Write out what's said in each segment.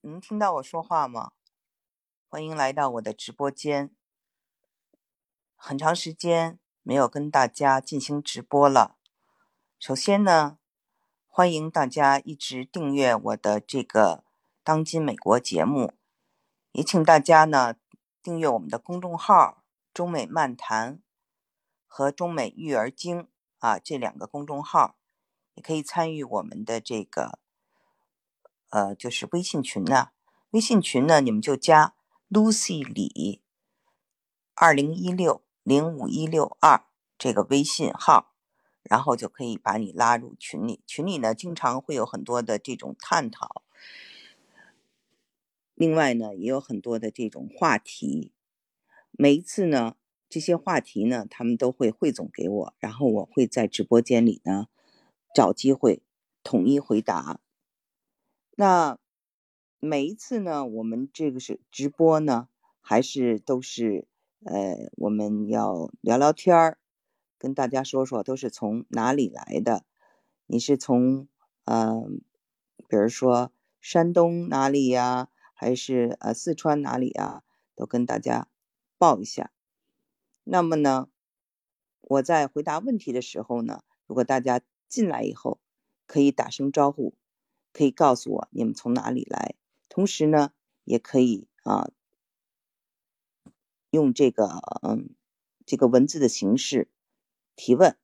能听到我说话吗？欢迎来到我的直播间。很长时间没有跟大家进行直播了。首先呢，欢迎大家一直订阅我的这个“当今美国”节目，也请大家呢订阅我们的公众号“中美漫谈”和“中美育儿经”啊这两个公众号，也可以参与我们的这个。呃，就是微信群呢，微信群呢，你们就加 Lucy 李二零一六零五一六二这个微信号，然后就可以把你拉入群里。群里呢，经常会有很多的这种探讨，另外呢，也有很多的这种话题。每一次呢，这些话题呢，他们都会汇总给我，然后我会在直播间里呢，找机会统一回答。那每一次呢，我们这个是直播呢，还是都是呃，我们要聊聊天儿，跟大家说说都是从哪里来的？你是从嗯，比如说山东哪里呀，还是呃四川哪里呀？都跟大家报一下。那么呢，我在回答问题的时候呢，如果大家进来以后，可以打声招呼。可以告诉我你们从哪里来，同时呢，也可以啊用这个嗯这个文字的形式提问。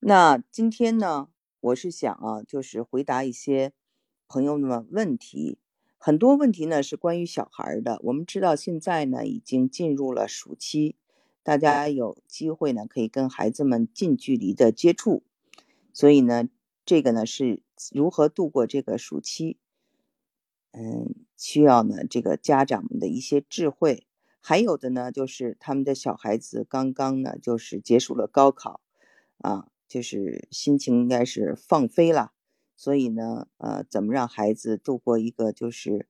那今天呢，我是想啊，就是回答一些朋友们问题，很多问题呢是关于小孩的。我们知道现在呢已经进入了暑期，大家有机会呢可以跟孩子们近距离的接触，所以呢。这个呢是如何度过这个暑期？嗯，需要呢这个家长们的一些智慧，还有的呢就是他们的小孩子刚刚呢就是结束了高考，啊，就是心情应该是放飞了，所以呢，呃，怎么让孩子度过一个就是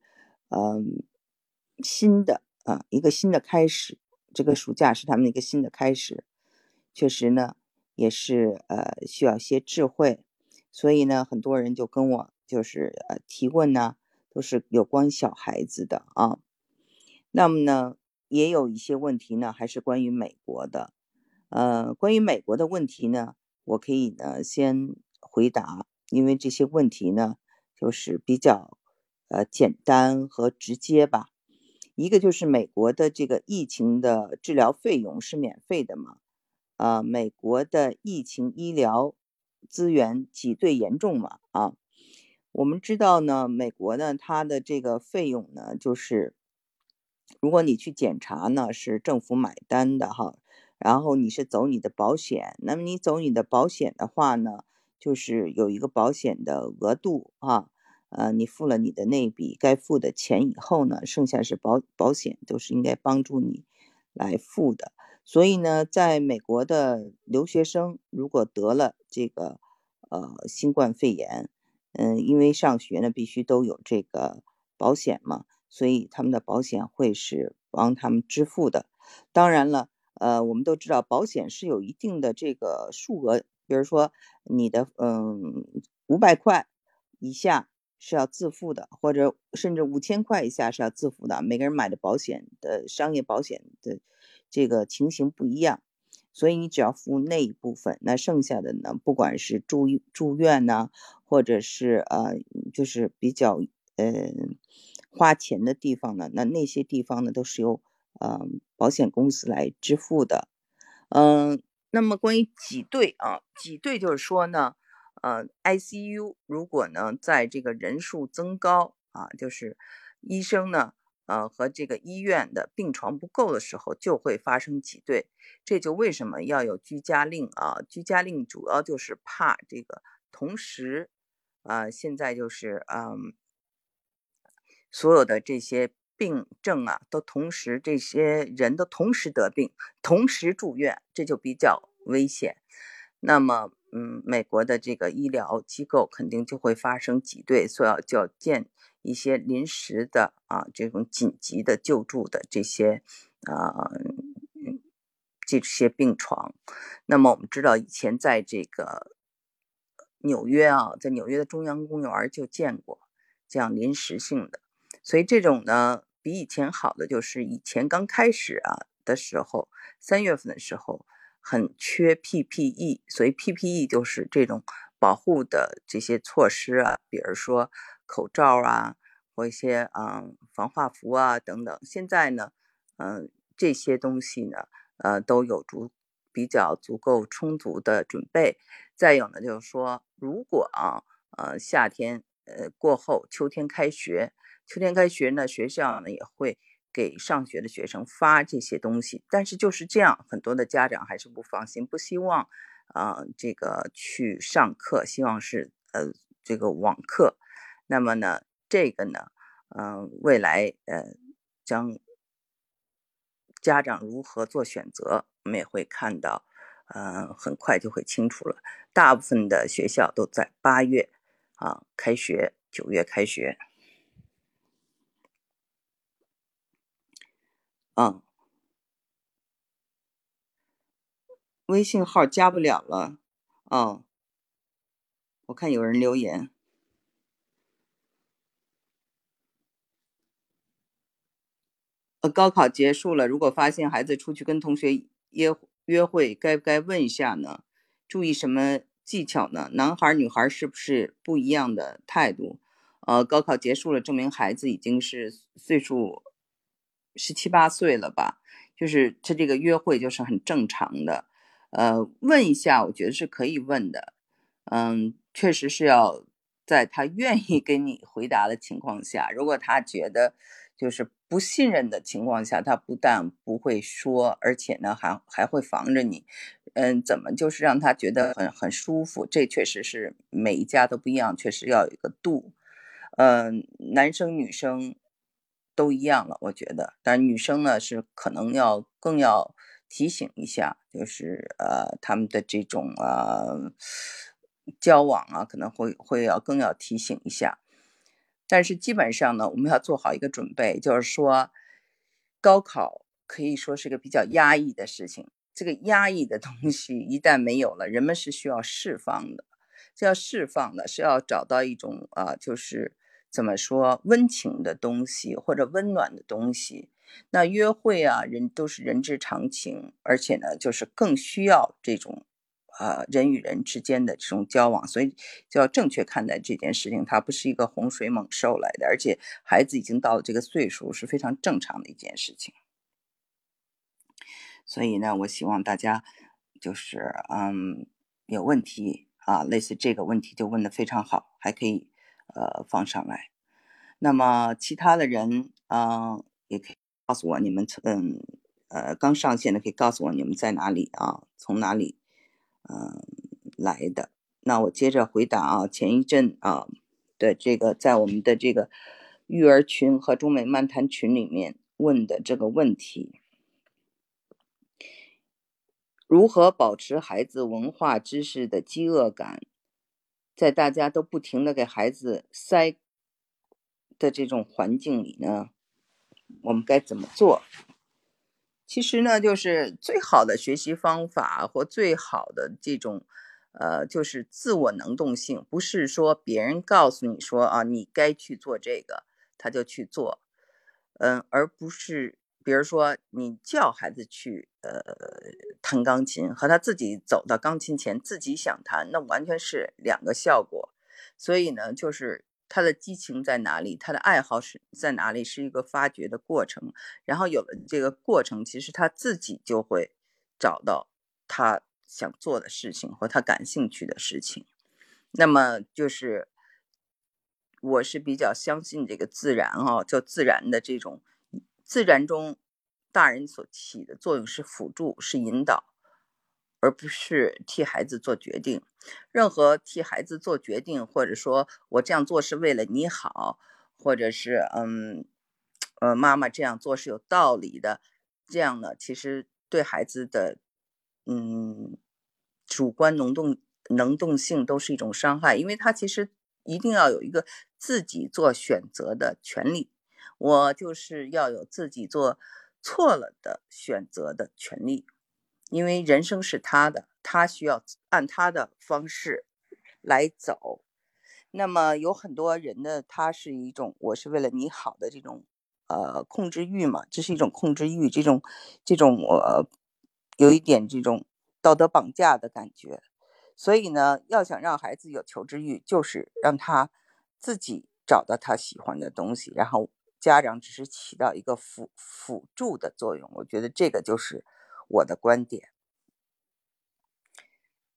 嗯新的啊一个新的开始？这个暑假是他们的一个新的开始，确实呢也是呃需要一些智慧。所以呢，很多人就跟我就是呃提问呢，都是有关小孩子的啊。那么呢，也有一些问题呢，还是关于美国的。呃，关于美国的问题呢，我可以呢先回答，因为这些问题呢，就是比较呃简单和直接吧。一个就是美国的这个疫情的治疗费用是免费的嘛？啊，美国的疫情医疗。资源挤兑严重嘛？啊，我们知道呢，美国呢，它的这个费用呢，就是如果你去检查呢，是政府买单的哈，然后你是走你的保险，那么你走你的保险的话呢，就是有一个保险的额度啊，呃，你付了你的那笔该付的钱以后呢，剩下是保保险都是应该帮助你来付的。所以呢，在美国的留学生如果得了这个呃新冠肺炎，嗯，因为上学呢必须都有这个保险嘛，所以他们的保险会是帮他们支付的。当然了，呃，我们都知道保险是有一定的这个数额，比如说你的嗯五百块以下是要自付的，或者甚至五千块以下是要自付的。每个人买的保险的商业保险的。这个情形不一样，所以你只要付那一部分，那剩下的呢，不管是住住院呢，或者是呃，就是比较呃花钱的地方呢，那那些地方呢，都是由呃保险公司来支付的。嗯，那么关于挤兑啊，挤兑就是说呢，呃，ICU 如果呢在这个人数增高啊，就是医生呢。呃，和这个医院的病床不够的时候，就会发生挤兑。这就为什么要有居家令啊？居家令主要就是怕这个同时，呃，现在就是嗯，所有的这些病症啊，都同时这些人都同时得病，同时住院，这就比较危险。那么，嗯，美国的这个医疗机构肯定就会发生挤兑，所以要就要建。一些临时的啊，这种紧急的救助的这些啊，这些病床。那么我们知道，以前在这个纽约啊，在纽约的中央公园就见过这样临时性的，所以这种呢比以前好的就是以前刚开始啊的时候，三月份的时候很缺 PPE，所以 PPE 就是这种保护的这些措施啊，比如说口罩啊或一些嗯防化服啊等等。现在呢，嗯这些东西呢，呃都有足比较足够充足的准备。再有呢，就是说，如果啊，呃，夏天呃过后，秋天开学，秋天开学呢，学校呢也会给上学的学生发这些东西。但是就是这样，很多的家长还是不放心，不希望啊这个去上课，希望是呃这个网课。那么呢，这个呢，嗯，未来呃将家长如何做选择，我们也会看到。嗯，很快就会清楚了。大部分的学校都在八月啊开学，九月开学。嗯，微信号加不了了。哦，我看有人留言。高考结束了，如果发现孩子出去跟同学约。约会该不该问一下呢？注意什么技巧呢？男孩女孩是不是不一样的态度？呃，高考结束了，证明孩子已经是岁数十七八岁了吧？就是他这个约会就是很正常的。呃，问一下，我觉得是可以问的。嗯，确实是要在他愿意跟你回答的情况下，如果他觉得。就是不信任的情况下，他不但不会说，而且呢，还还会防着你。嗯，怎么就是让他觉得很很舒服？这确实是每一家都不一样，确实要有一个度。嗯，男生女生都一样了，我觉得。但女生呢，是可能要更要提醒一下，就是呃，他们的这种呃交往啊，可能会会要更要提醒一下。但是基本上呢，我们要做好一个准备，就是说，高考可以说是个比较压抑的事情。这个压抑的东西一旦没有了，人们是需要释放的。这要释放的是要找到一种啊，就是怎么说温情的东西或者温暖的东西。那约会啊，人都是人之常情，而且呢，就是更需要这种。呃，人与人之间的这种交往，所以就要正确看待这件事情。它不是一个洪水猛兽来的，而且孩子已经到了这个岁数，是非常正常的一件事情。所以呢，我希望大家就是嗯，有问题啊，类似这个问题就问的非常好，还可以呃放上来。那么其他的人啊，也可以告诉我你们嗯呃刚上线的可以告诉我你们在哪里啊，从哪里。嗯，来的。那我接着回答啊，前一阵啊的这个在我们的这个育儿群和中美漫谈群里面问的这个问题：如何保持孩子文化知识的饥饿感，在大家都不停的给孩子塞的这种环境里呢？我们该怎么做？其实呢，就是最好的学习方法或最好的这种，呃，就是自我能动性，不是说别人告诉你说啊，你该去做这个，他就去做，嗯，而不是比如说你叫孩子去呃弹钢琴，和他自己走到钢琴前自己想弹，那完全是两个效果。所以呢，就是。他的激情在哪里？他的爱好是在哪里？是一个发掘的过程。然后有了这个过程，其实他自己就会找到他想做的事情或他感兴趣的事情。那么就是我是比较相信这个自然啊，叫自然的这种自然中，大人所起的作用是辅助，是引导。而不是替孩子做决定，任何替孩子做决定，或者说我这样做是为了你好，或者是嗯，呃，妈妈这样做是有道理的，这样呢，其实对孩子的嗯主观能动能动性都是一种伤害，因为他其实一定要有一个自己做选择的权利，我就是要有自己做错了的选择的权利。因为人生是他的，他需要按他的方式来走。那么有很多人呢，他是一种我是为了你好的这种呃控制欲嘛，这是一种控制欲，这种这种呃有一点这种道德绑架的感觉。所以呢，要想让孩子有求知欲，就是让他自己找到他喜欢的东西，然后家长只是起到一个辅辅助的作用。我觉得这个就是我的观点。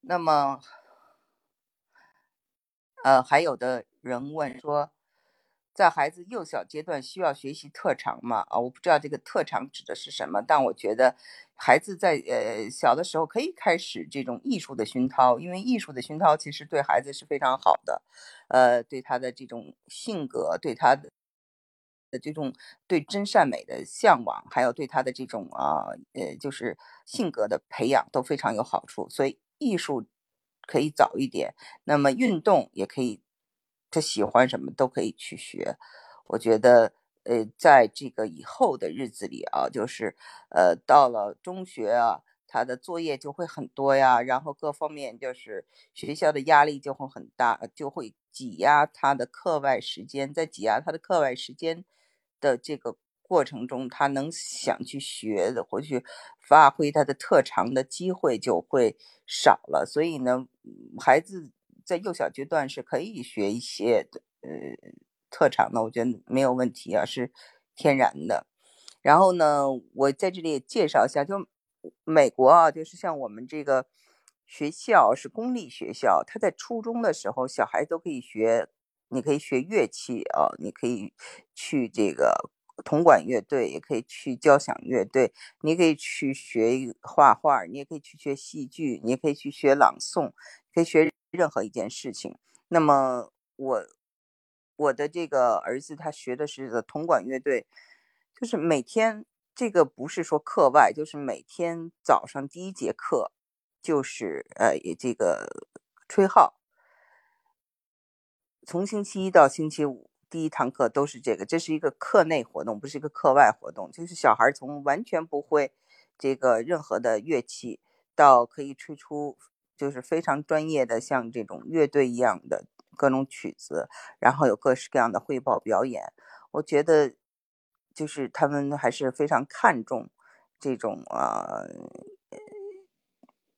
那么，呃，还有的人问说。在孩子幼小阶段需要学习特长吗？啊，我不知道这个特长指的是什么，但我觉得孩子在呃小的时候可以开始这种艺术的熏陶，因为艺术的熏陶其实对孩子是非常好的，呃，对他的这种性格，对他的的这种对真善美的向往，还有对他的这种啊呃就是性格的培养都非常有好处，所以艺术可以早一点，那么运动也可以。他喜欢什么都可以去学，我觉得，呃，在这个以后的日子里啊，就是，呃，到了中学啊，他的作业就会很多呀，然后各方面就是学校的压力就会很大，就会挤压他的课外时间，在挤压他的课外时间的这个过程中，他能想去学的或去发挥他的特长的机会就会少了，所以呢，孩子。在幼小阶段是可以学一些呃特长的，我觉得没有问题啊，是天然的。然后呢，我在这里也介绍一下，就美国啊，就是像我们这个学校是公立学校，他在初中的时候，小孩都可以学，你可以学乐器啊，你可以去这个铜管乐队，也可以去交响乐队，你可以去学画画，你也可以去学戏剧，你也可以去学朗诵，可以学。任何一件事情，那么我我的这个儿子他学的是铜管乐队，就是每天这个不是说课外，就是每天早上第一节课就是呃这个吹号，从星期一到星期五第一堂课都是这个，这是一个课内活动，不是一个课外活动，就是小孩从完全不会这个任何的乐器到可以吹出。就是非常专业的，像这种乐队一样的各种曲子，然后有各式各样的汇报表演。我觉得，就是他们还是非常看重这种啊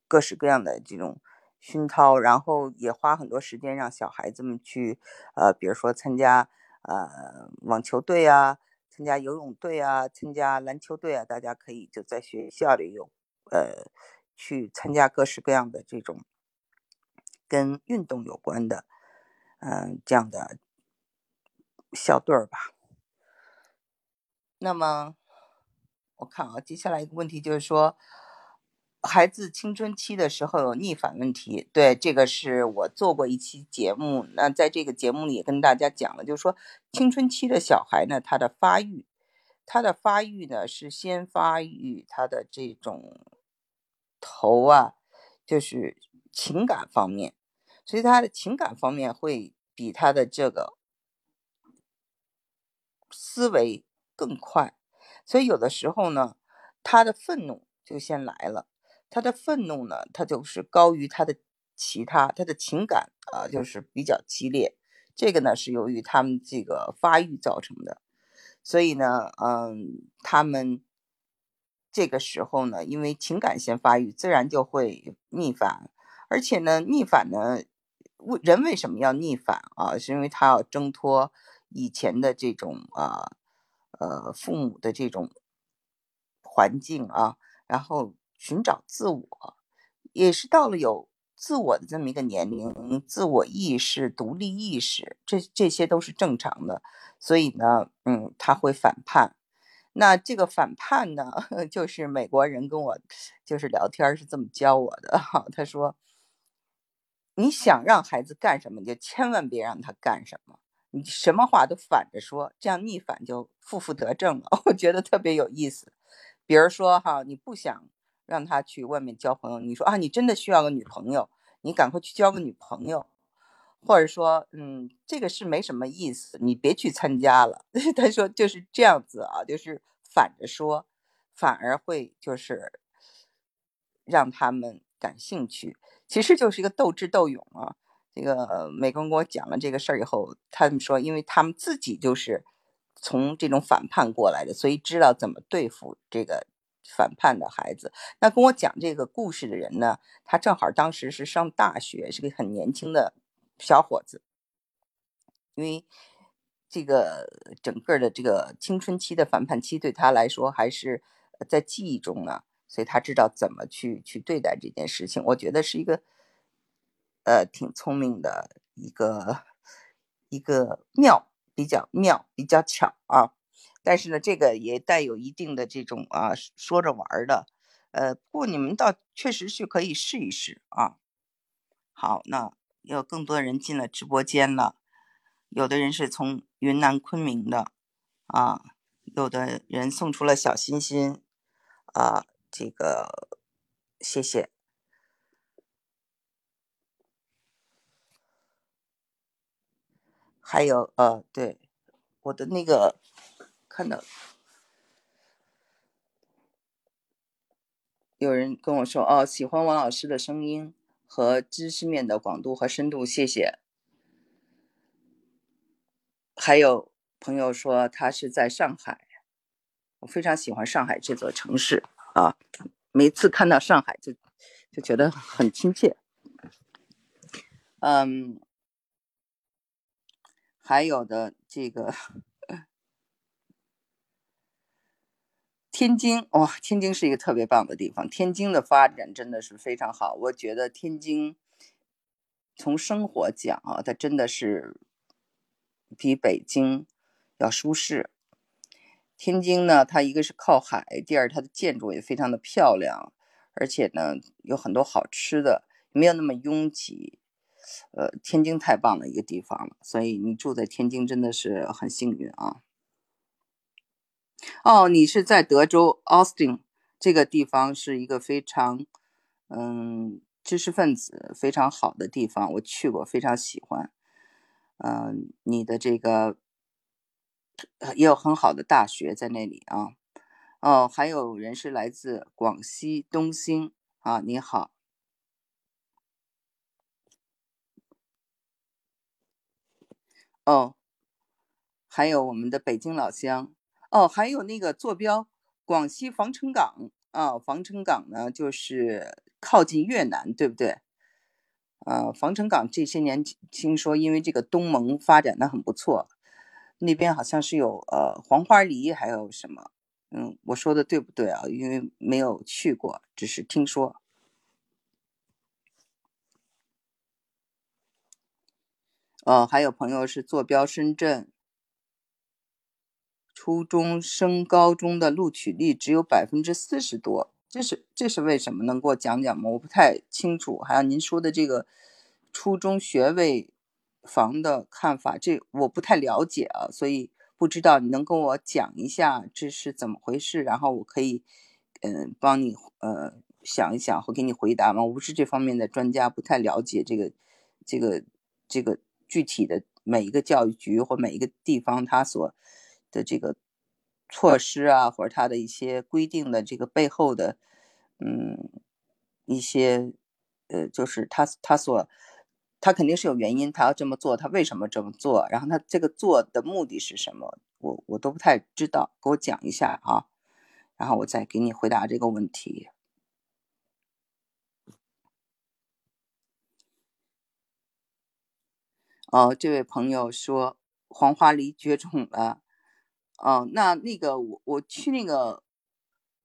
各式各样的这种熏陶，然后也花很多时间让小孩子们去呃，比如说参加呃网球队啊，参加游泳队啊，参加篮球队啊，大家可以就在学校里有呃。去参加各式各样的这种跟运动有关的，嗯，这样的校队儿吧。那么我看啊，接下来一个问题就是说，孩子青春期的时候有逆反问题。对，这个是我做过一期节目，那在这个节目里也跟大家讲了，就是说青春期的小孩呢，他的发育，他的发育呢是先发育他的这种。头啊，就是情感方面，所以他的情感方面会比他的这个思维更快，所以有的时候呢，他的愤怒就先来了，他的愤怒呢，他就是高于他的其他，他的情感啊，就是比较激烈，这个呢是由于他们这个发育造成的，所以呢，嗯，他们。这个时候呢，因为情感先发育，自然就会逆反。而且呢，逆反呢，为人为什么要逆反啊？是因为他要挣脱以前的这种啊，呃，父母的这种环境啊，然后寻找自我，也是到了有自我的这么一个年龄，自我意识、独立意识，这这些都是正常的。所以呢，嗯，他会反叛。那这个反叛呢，就是美国人跟我就是聊天是这么教我的哈。他说：“你想让孩子干什么，你就千万别让他干什么，你什么话都反着说，这样逆反就负负得正了。”我觉得特别有意思。比如说哈，你不想让他去外面交朋友，你说啊，你真的需要个女朋友，你赶快去交个女朋友。或者说，嗯，这个是没什么意思，你别去参加了。他说就是这样子啊，就是反着说，反而会就是让他们感兴趣，其实就是一个斗智斗勇啊。这个美国人给我讲了这个事儿以后，他们说，因为他们自己就是从这种反叛过来的，所以知道怎么对付这个反叛的孩子。那跟我讲这个故事的人呢，他正好当时是上大学，是个很年轻的小伙子，因为这个整个的这个青春期的反叛期对他来说还是在记忆中呢，所以他知道怎么去去对待这件事情。我觉得是一个。呃，挺聪明的一个一个妙，比较妙，比较巧啊。但是呢，这个也带有一定的这种啊说着玩的。呃，不过你们倒确实是可以试一试啊。好，那有更多人进了直播间了，有的人是从云南昆明的啊，有的人送出了小心心啊，这个谢谢。还有呃，对，我的那个看到有人跟我说哦，喜欢王老师的声音和知识面的广度和深度，谢谢。还有朋友说他是在上海，我非常喜欢上海这座城市啊，每次看到上海就就觉得很亲切，嗯。还有的这个天津哇，天津是一个特别棒的地方。天津的发展真的是非常好，我觉得天津从生活讲啊，它真的是比北京要舒适。天津呢，它一个是靠海，第二它的建筑也非常的漂亮，而且呢有很多好吃的，没有那么拥挤。呃，天津太棒的一个地方了，所以你住在天津真的是很幸运啊。哦，你是在德州 Austin 这个地方，是一个非常嗯知识分子非常好的地方，我去过，非常喜欢。嗯，你的这个也有很好的大学在那里啊。哦，还有人是来自广西东兴啊，你好。哦，还有我们的北京老乡哦，还有那个坐标广西防城港啊，防城港呢就是靠近越南，对不对？呃，防城港这些年听说因为这个东盟发展的很不错，那边好像是有呃黄花梨，还有什么？嗯，我说的对不对啊？因为没有去过，只是听说。哦，还有朋友是坐标深圳，初中升高中的录取率只有百分之四十多，这是这是为什么？能给我讲讲吗？我不太清楚。还有您说的这个初中学位房的看法，这我不太了解啊，所以不知道你能跟我讲一下这是怎么回事，然后我可以嗯帮你呃想一想或给你回答吗？我不是这方面的专家，不太了解这个这个这个。具体的每一个教育局或每一个地方，它所的这个措施啊，或者它的一些规定的这个背后的，嗯，一些呃，就是他他所他肯定是有原因，他要这么做，他为什么这么做？然后他这个做的目的是什么？我我都不太知道，给我讲一下啊，然后我再给你回答这个问题。哦，这位朋友说黄花梨绝种了。哦，那那个我我去那个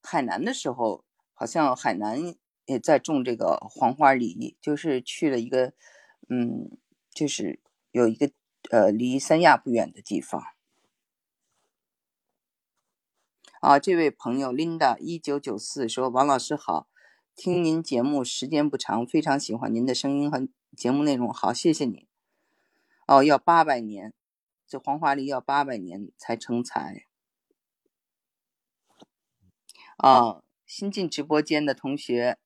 海南的时候，好像海南也在种这个黄花梨，就是去了一个，嗯，就是有一个呃离三亚不远的地方。啊，这位朋友 Linda 一九九四说王老师好，听您节目时间不长，非常喜欢您的声音和节目内容，好，谢谢你。哦，要八百年，这黄花梨要八百年才成材。啊，新进直播间的同学，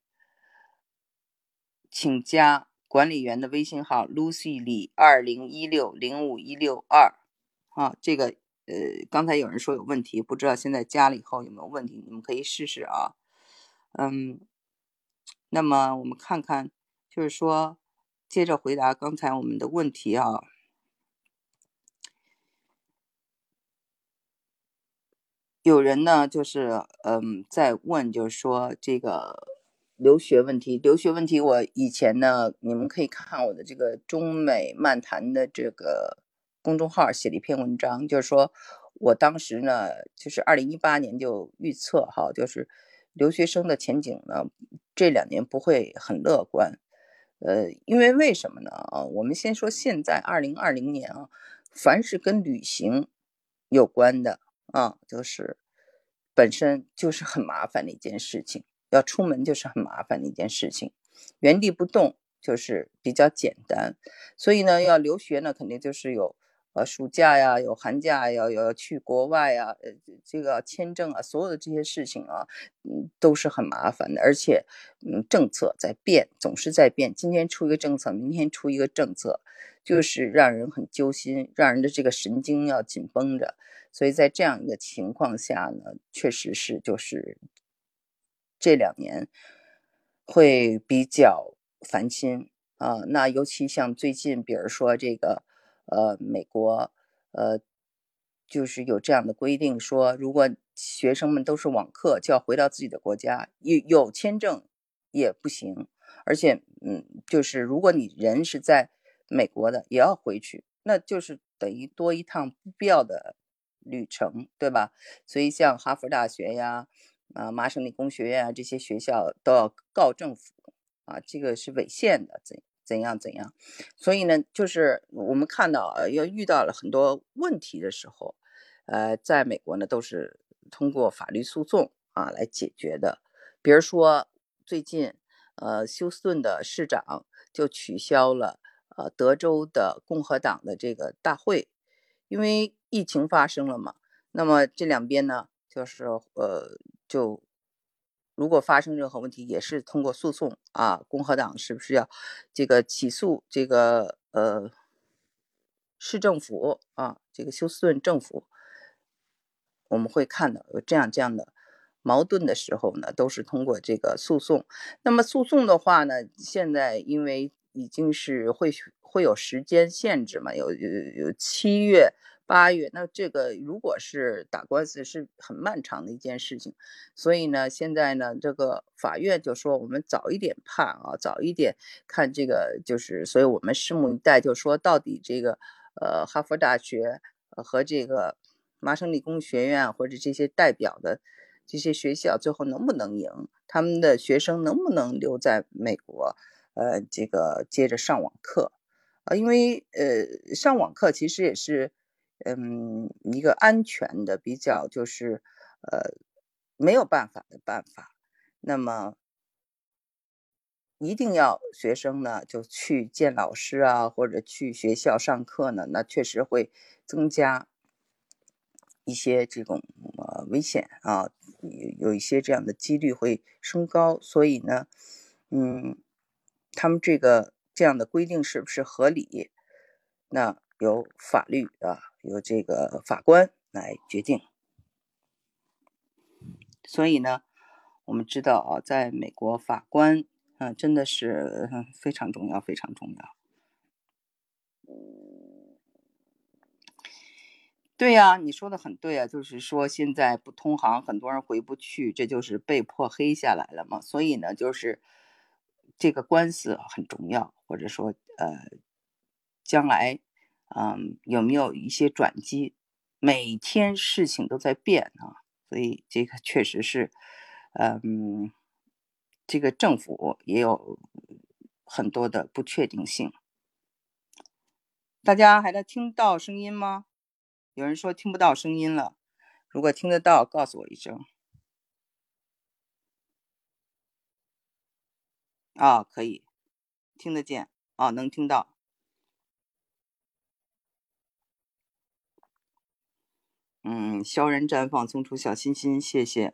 请加管理员的微信号 Lucy 李二零一六零五一六二。啊，这个呃，刚才有人说有问题，不知道现在加了以后有没有问题，你们可以试试啊。嗯，那么我们看看，就是说。接着回答刚才我们的问题啊。有人呢，就是嗯，在问，就是说这个留学问题。留学问题，我以前呢，你们可以看我的这个中美漫谈的这个公众号写了一篇文章，就是说我当时呢，就是二零一八年就预测哈，就是留学生的前景呢，这两年不会很乐观。呃，因为为什么呢？啊，我们先说现在二零二零年啊，凡是跟旅行有关的。啊，就是本身就是很麻烦的一件事情，要出门就是很麻烦的一件事情，原地不动就是比较简单，所以呢，要留学呢，肯定就是有呃暑假呀，有寒假呀，要去国外呀，呃这个签证啊，所有的这些事情啊，嗯，都是很麻烦的，而且嗯，政策在变，总是在变，今天出一个政策，明天出一个政策，就是让人很揪心，让人的这个神经要紧绷着。所以在这样一个情况下呢，确实是就是这两年会比较烦心啊。那尤其像最近，比如说这个呃，美国呃，就是有这样的规定，说如果学生们都是网课，就要回到自己的国家，有有签证也不行。而且嗯，就是如果你人是在美国的，也要回去，那就是等于多一趟不必要的。旅程对吧？所以像哈佛大学呀、啊麻省理工学院啊这些学校都要告政府啊，这个是违宪的，怎怎样怎样？所以呢，就是我们看到啊，要遇到了很多问题的时候，呃，在美国呢都是通过法律诉讼啊来解决的。比如说最近，呃，休斯顿的市长就取消了呃德州的共和党的这个大会。因为疫情发生了嘛，那么这两边呢，就是呃，就如果发生任何问题，也是通过诉讼啊，共和党是不是要这个起诉这个呃市政府啊，这个休斯顿政府，我们会看到有这样这样的矛盾的时候呢，都是通过这个诉讼。那么诉讼的话呢，现在因为已经是会。会有时间限制嘛？有有有七月、八月，那这个如果是打官司是很漫长的一件事情，所以呢，现在呢，这个法院就说我们早一点判啊，早一点看这个，就是所以我们拭目以待，就说到底这个呃哈佛大学和这个麻省理工学院或者这些代表的这些学校最后能不能赢，他们的学生能不能留在美国，呃，这个接着上网课。啊，因为呃，上网课其实也是，嗯，一个安全的比较，就是呃，没有办法的办法。那么，一定要学生呢就去见老师啊，或者去学校上课呢，那确实会增加一些这种呃危险啊，有有一些这样的几率会升高。所以呢，嗯，他们这个。这样的规定是不是合理？那由法律啊，由这个法官来决定。所以呢，我们知道啊，在美国，法官啊真的是非常重要，非常重要。对呀，你说的很对啊，就是说现在不通航，很多人回不去，这就是被迫黑下来了嘛。所以呢，就是。这个官司很重要，或者说，呃，将来，嗯，有没有一些转机？每天事情都在变啊，所以这个确实是，嗯，这个政府也有很多的不确定性。大家还能听到声音吗？有人说听不到声音了，如果听得到，告诉我一声。啊，可以听得见啊，能听到。嗯，萧然绽放，送出小心心，谢谢。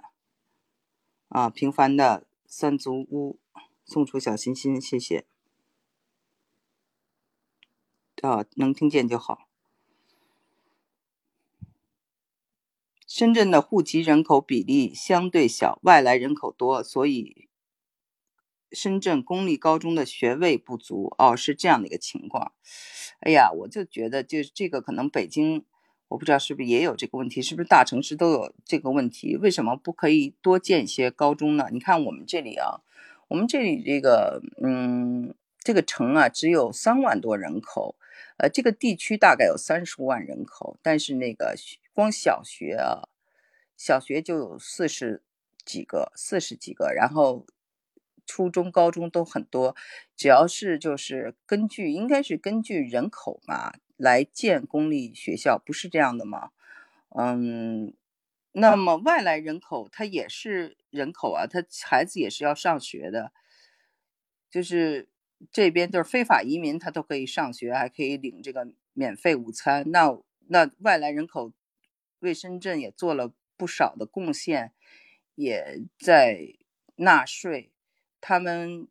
啊，平凡的三足屋送出小心心，谢谢。啊，能听见就好。深圳的户籍人口比例相对小，外来人口多，所以。深圳公立高中的学位不足哦，是这样的一个情况。哎呀，我就觉得就这个可能北京，我不知道是不是也有这个问题，是不是大城市都有这个问题？为什么不可以多建一些高中呢？你看我们这里啊，我们这里这个嗯，这个城啊只有三万多人口，呃，这个地区大概有三十万人口，但是那个光小学啊，小学就有四十几个，四十几个，然后。初中、高中都很多，只要是就是根据应该是根据人口嘛来建公立学校，不是这样的吗？嗯，那么外来人口他也是人口啊，他孩子也是要上学的，就是这边就是非法移民，他都可以上学，还可以领这个免费午餐。那那外来人口为深圳也做了不少的贡献，也在纳税。他们，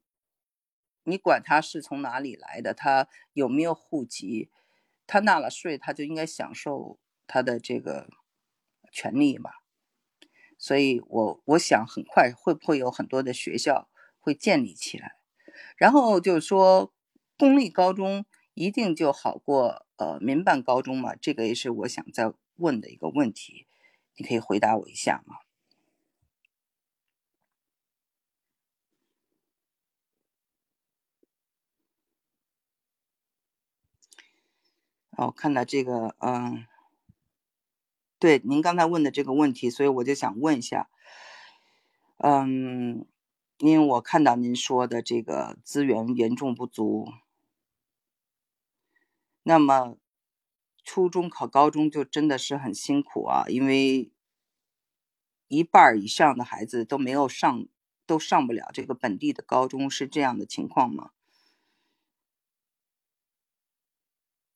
你管他是从哪里来的，他有没有户籍，他纳了税，他就应该享受他的这个权利嘛。所以，我我想很快会不会有很多的学校会建立起来，然后就是说公立高中一定就好过呃民办高中嘛？这个也是我想再问的一个问题，你可以回答我一下吗？哦，看到这个，嗯，对，您刚才问的这个问题，所以我就想问一下，嗯，因为我看到您说的这个资源严重不足，那么初中考高中就真的是很辛苦啊，因为一半以上的孩子都没有上，都上不了这个本地的高中，是这样的情况吗？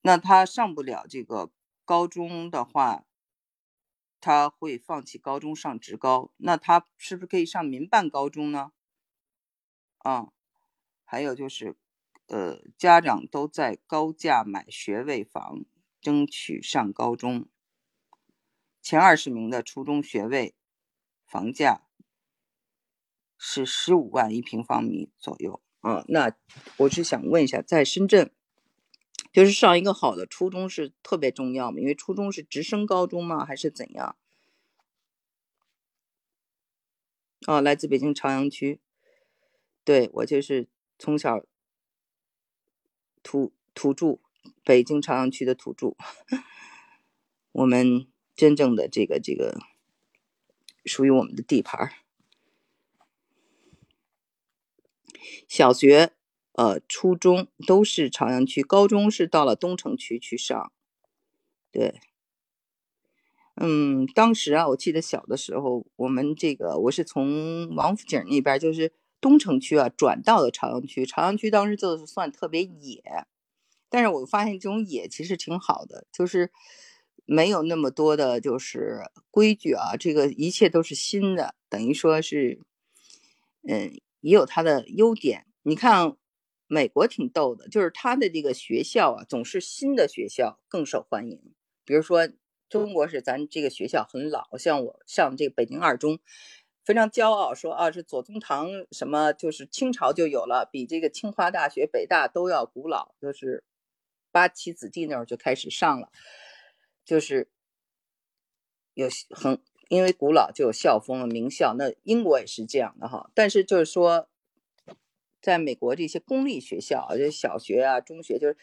那他上不了这个高中的话，他会放弃高中上职高。那他是不是可以上民办高中呢？啊，还有就是，呃，家长都在高价买学位房，争取上高中。前二十名的初中学位房价是十五万一平方米左右。啊，那我是想问一下，在深圳。就是上一个好的初中是特别重要嘛？因为初中是直升高中吗？还是怎样？哦，来自北京朝阳区，对我就是从小土土著，北京朝阳区的土著。我们真正的这个这个属于我们的地盘儿小学。呃，初中都是朝阳区，高中是到了东城区去上。对，嗯，当时啊，我记得小的时候，我们这个我是从王府井那边，就是东城区啊，转到了朝阳区。朝阳区当时就是算特别野，但是我发现这种野其实挺好的，就是没有那么多的，就是规矩啊，这个一切都是新的，等于说是，嗯，也有它的优点。你看。美国挺逗的，就是他的这个学校啊，总是新的学校更受欢迎。比如说，中国是咱这个学校很老，像我上这个北京二中，非常骄傲说啊，是左宗棠什么，就是清朝就有了，比这个清华大学、北大都要古老，就是八旗子弟那会儿就开始上了，就是有很因为古老就有校风了，名校。那英国也是这样的哈，但是就是说。在美国这些公立学校，就小学啊、中学，就是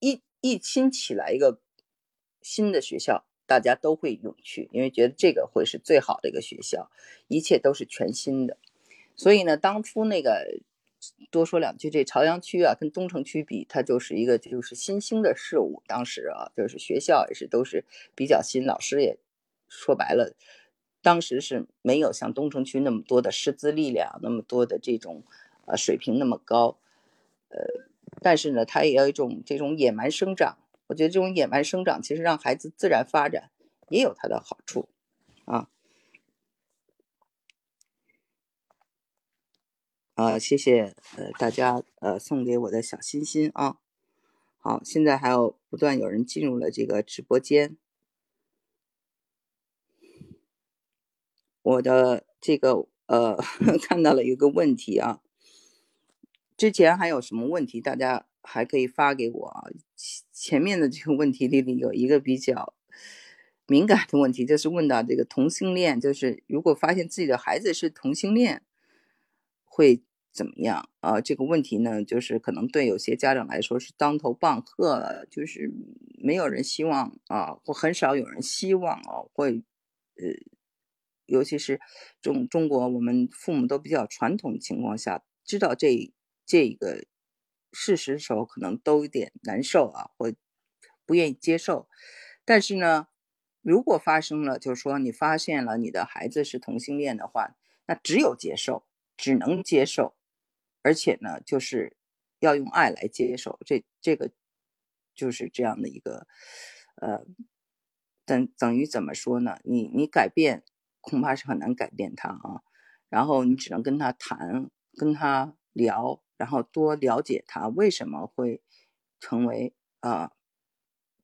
一一新起来一个新的学校，大家都会涌去，因为觉得这个会是最好的一个学校，一切都是全新的。所以呢，当初那个多说两句，这朝阳区啊，跟东城区比，它就是一个就是新兴的事物。当时啊，就是学校也是都是比较新，老师也说白了，当时是没有像东城区那么多的师资力量，那么多的这种。呃，水平那么高，呃，但是呢，它也有一种这种野蛮生长。我觉得这种野蛮生长，其实让孩子自然发展也有它的好处，啊，啊，谢谢呃大家呃送给我的小心心啊。好，现在还有不断有人进入了这个直播间，我的这个呃 看到了一个问题啊。之前还有什么问题，大家还可以发给我啊。前面的这个问题里里有一个比较敏感的问题，就是问到这个同性恋，就是如果发现自己的孩子是同性恋，会怎么样啊？这个问题呢，就是可能对有些家长来说是当头棒喝了，就是没有人希望啊，或很少有人希望啊，会呃，尤其是中中国，我们父母都比较传统情况下，知道这这个。事实的时候，可能都有点难受啊，或不愿意接受。但是呢，如果发生了，就是说你发现了你的孩子是同性恋的话，那只有接受，只能接受，而且呢，就是要用爱来接受。这这个就是这样的一个，呃，等等于怎么说呢？你你改变恐怕是很难改变他啊，然后你只能跟他谈，跟他聊。然后多了解他为什么会成为啊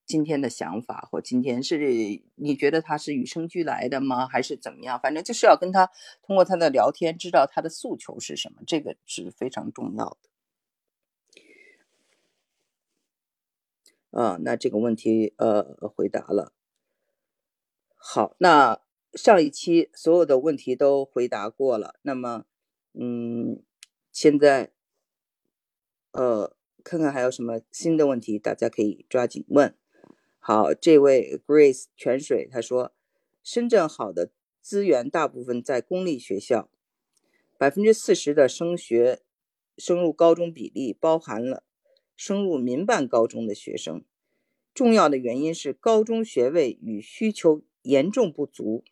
今天的想法，或今天是你觉得他是与生俱来的吗？还是怎么样？反正就是要跟他通过他的聊天，知道他的诉求是什么，这个是非常重要的。啊，那这个问题呃回答了。好，那上一期所有的问题都回答过了，那么嗯，现在。呃，看看还有什么新的问题，大家可以抓紧问。好，这位 Grace 泉水他说，深圳好的资源大部分在公立学校，百分之四十的升学升入高中比例包含了升入民办高中的学生。重要的原因是高中学位与需求严重不足。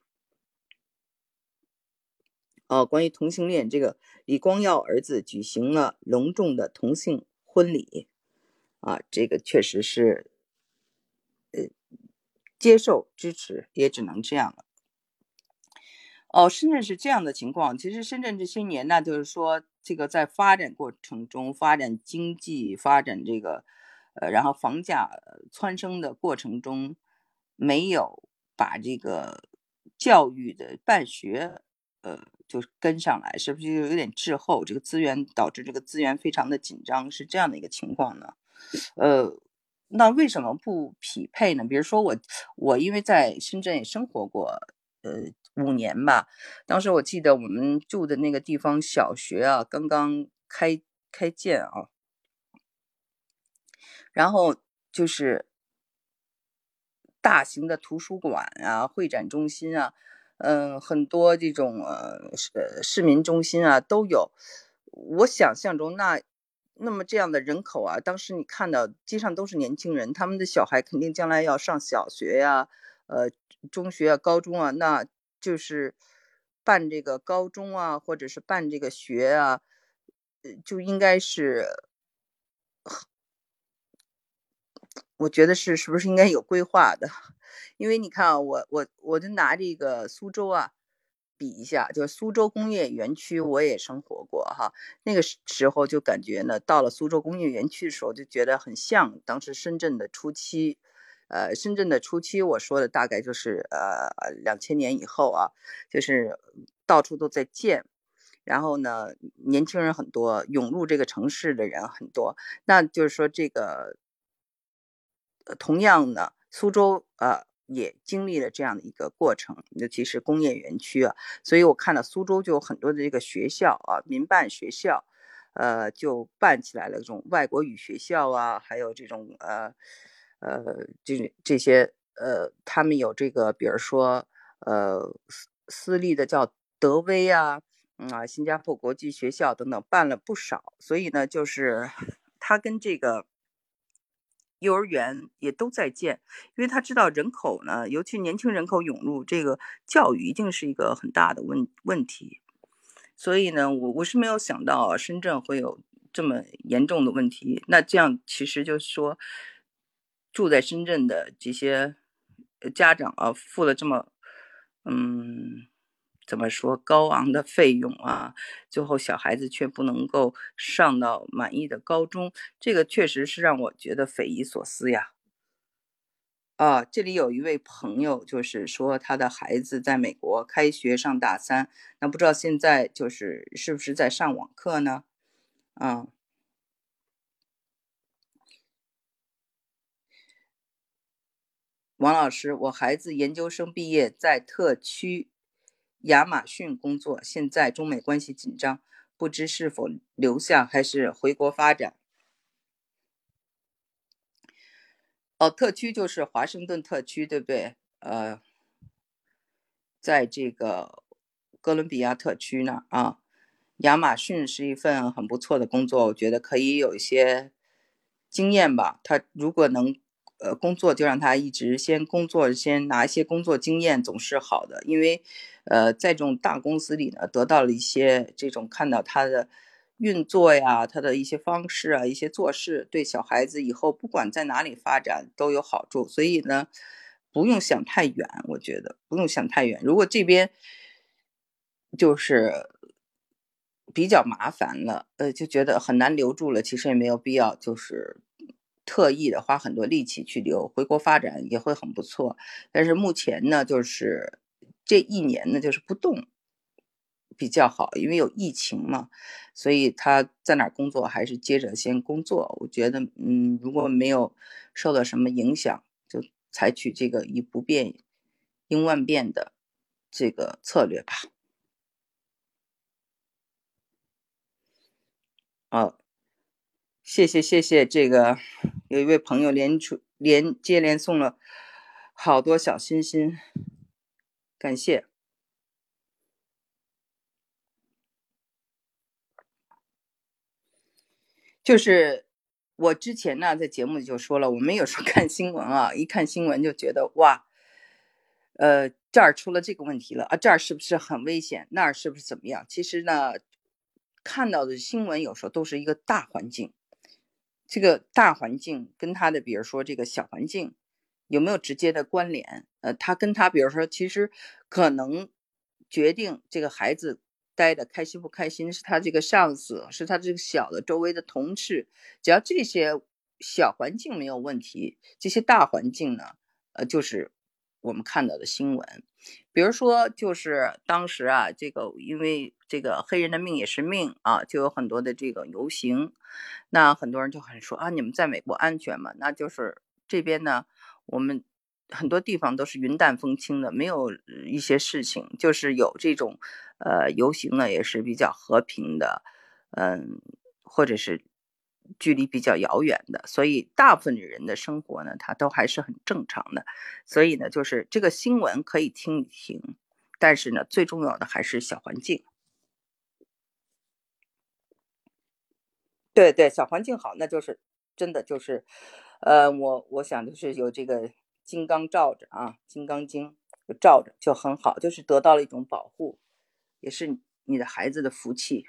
哦，关于同性恋，这个李光耀儿子举行了隆重的同性婚礼，啊，这个确实是，呃，接受支持，也只能这样了。哦，深圳是这样的情况，其实深圳这些年呢，就是说这个在发展过程中，发展经济，发展这个，呃，然后房价蹿升的过程中，没有把这个教育的办学。呃，就跟上来，是不是就有点滞后？这个资源导致这个资源非常的紧张，是这样的一个情况呢？呃，那为什么不匹配呢？比如说我，我因为在深圳也生活过，呃，五年吧。当时我记得我们住的那个地方小学啊，刚刚开开建啊，然后就是大型的图书馆啊、会展中心啊。嗯，很多这种呃市市民中心啊都有。我想象中那那么这样的人口啊，当时你看到街上都是年轻人，他们的小孩肯定将来要上小学呀，呃，中学啊、高中啊，那就是办这个高中啊，或者是办这个学啊，就应该是，我觉得是是不是应该有规划的？因为你看啊，我我我就拿这个苏州啊比一下，就是苏州工业园区，我也生活过哈。那个时候就感觉呢，到了苏州工业园区的时候，就觉得很像当时深圳的初期。呃，深圳的初期，我说的大概就是呃两千年以后啊，就是到处都在建，然后呢，年轻人很多，涌入这个城市的人很多。那就是说这个，同样呢，苏州呃。也经历了这样的一个过程，尤其是工业园区啊，所以我看到苏州就有很多的这个学校啊，民办学校，呃，就办起来了这种外国语学校啊，还有这种呃呃这这些呃，他们有这个，比如说呃私私立的叫德威啊，啊新加坡国际学校等等，办了不少，所以呢，就是 他跟这个。幼儿园也都在建，因为他知道人口呢，尤其年轻人口涌入，这个教育一定是一个很大的问问题。所以呢，我我是没有想到深圳会有这么严重的问题。那这样其实就是说，住在深圳的这些家长啊，付了这么，嗯。怎么说高昂的费用啊最后小孩子却不能够上到满意的高中这个确实是让我觉得匪夷所思呀。啊这里有一位朋友就是说他的孩子在美国开学上大三那不知道现在就是是不是在上网课呢？啊。王老师我孩子研究生毕业在特区亚马逊工作，现在中美关系紧张，不知是否留下还是回国发展。哦，特区就是华盛顿特区，对不对？呃，在这个哥伦比亚特区那儿啊，亚马逊是一份很不错的工作，我觉得可以有一些经验吧。他如果能。呃，工作就让他一直先工作，先拿一些工作经验，总是好的。因为，呃，在这种大公司里呢，得到了一些这种看到他的运作呀，他的一些方式啊，一些做事，对小孩子以后不管在哪里发展都有好处。所以呢，不用想太远，我觉得不用想太远。如果这边就是比较麻烦了，呃，就觉得很难留住了，其实也没有必要，就是。特意的花很多力气去留回国发展也会很不错，但是目前呢，就是这一年呢，就是不动比较好，因为有疫情嘛，所以他在哪工作还是接着先工作。我觉得，嗯，如果没有受到什么影响，就采取这个以不变应万变的这个策略吧。哦。谢谢谢谢，这个有一位朋友连出连接连送了好多小心心，感谢。就是我之前呢在节目里就说了，我们有时候看新闻啊，一看新闻就觉得哇，呃这儿出了这个问题了啊，这儿是不是很危险？那儿是不是怎么样？其实呢，看到的新闻有时候都是一个大环境。这个大环境跟他的，比如说这个小环境有没有直接的关联？呃，他跟他，比如说，其实可能决定这个孩子待的开心不开心，是他这个上司，是他这个小的周围的同事。只要这些小环境没有问题，这些大环境呢，呃，就是我们看到的新闻。比如说，就是当时啊，这个因为这个黑人的命也是命啊，就有很多的这个游行。那很多人就很说啊，你们在美国安全吗？那就是这边呢，我们很多地方都是云淡风轻的，没有一些事情，就是有这种呃游行呢，也是比较和平的，嗯，或者是距离比较遥远的，所以大部分的人的生活呢，它都还是很正常的。所以呢，就是这个新闻可以听一听，但是呢，最重要的还是小环境。对对，小环境好，那就是真的就是，呃，我我想就是有这个金刚罩着啊，金刚经罩着就很好，就是得到了一种保护，也是你的孩子的福气。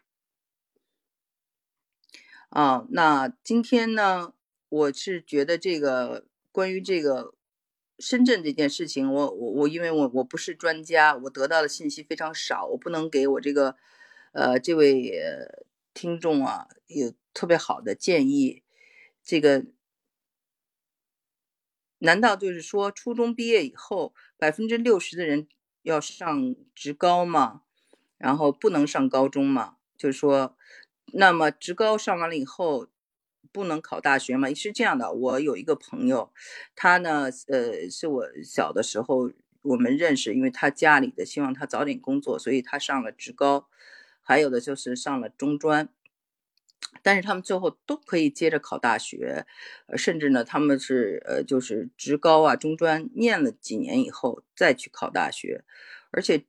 啊，那今天呢，我是觉得这个关于这个深圳这件事情，我我我，因为我我不是专家，我得到的信息非常少，我不能给我这个呃这位听众啊有。特别好的建议，这个难道就是说初中毕业以后百分之六十的人要上职高吗？然后不能上高中吗？就是说，那么职高上完了以后不能考大学吗？是这样的，我有一个朋友，他呢，呃，是我小的时候我们认识，因为他家里的希望他早点工作，所以他上了职高，还有的就是上了中专。但是他们最后都可以接着考大学，呃，甚至呢，他们是呃，就是职高啊、中专念了几年以后再去考大学，而且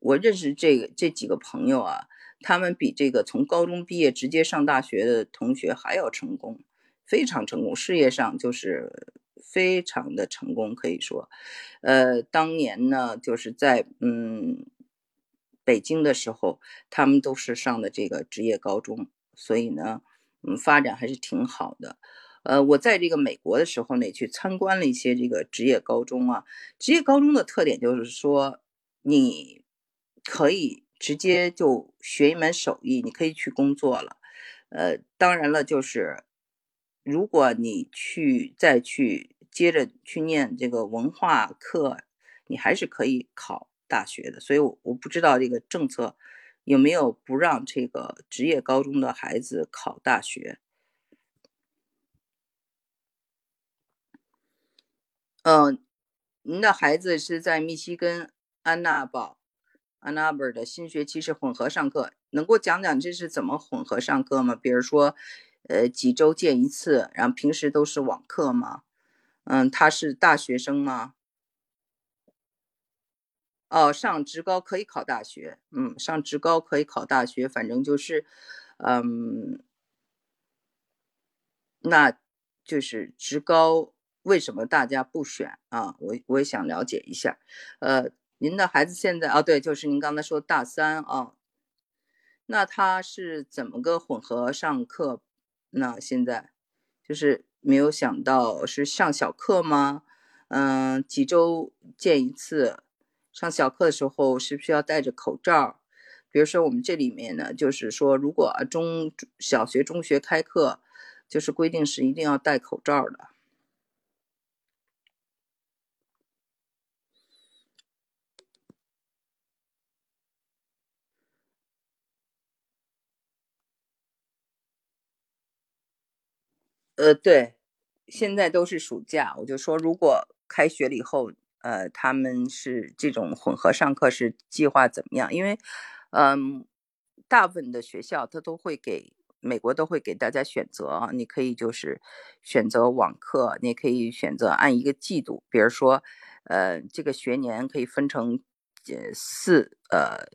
我认识这个这几个朋友啊，他们比这个从高中毕业直接上大学的同学还要成功，非常成功，事业上就是非常的成功，可以说，呃，当年呢，就是在嗯北京的时候，他们都是上的这个职业高中。所以呢，嗯，发展还是挺好的。呃，我在这个美国的时候呢，去参观了一些这个职业高中啊。职业高中的特点就是说，你可以直接就学一门手艺，你可以去工作了。呃，当然了，就是如果你去再去接着去念这个文化课，你还是可以考大学的。所以，我我不知道这个政策。有没有不让这个职业高中的孩子考大学？嗯，您的孩子是在密西根安娜堡。安娜贝尔的新学期是混合上课，能给我讲讲这是怎么混合上课吗？比如说，呃，几周见一次，然后平时都是网课吗？嗯，他是大学生吗？哦，上职高可以考大学，嗯，上职高可以考大学，反正就是，嗯，那就是职高为什么大家不选啊？我我也想了解一下，呃。您的孩子现在啊，对，就是您刚才说大三啊，那他是怎么个混合上课？那现在就是没有想到是上小课吗？嗯，几周见一次，上小课的时候是不是要戴着口罩？比如说我们这里面呢，就是说如果中小学、中学开课，就是规定是一定要戴口罩的。呃，对，现在都是暑假，我就说，如果开学了以后，呃，他们是这种混合上课是计划怎么样？因为，嗯，大部分的学校他都会给美国都会给大家选择，你可以就是选择网课，你可以选择按一个季度，比如说，呃，这个学年可以分成呃四呃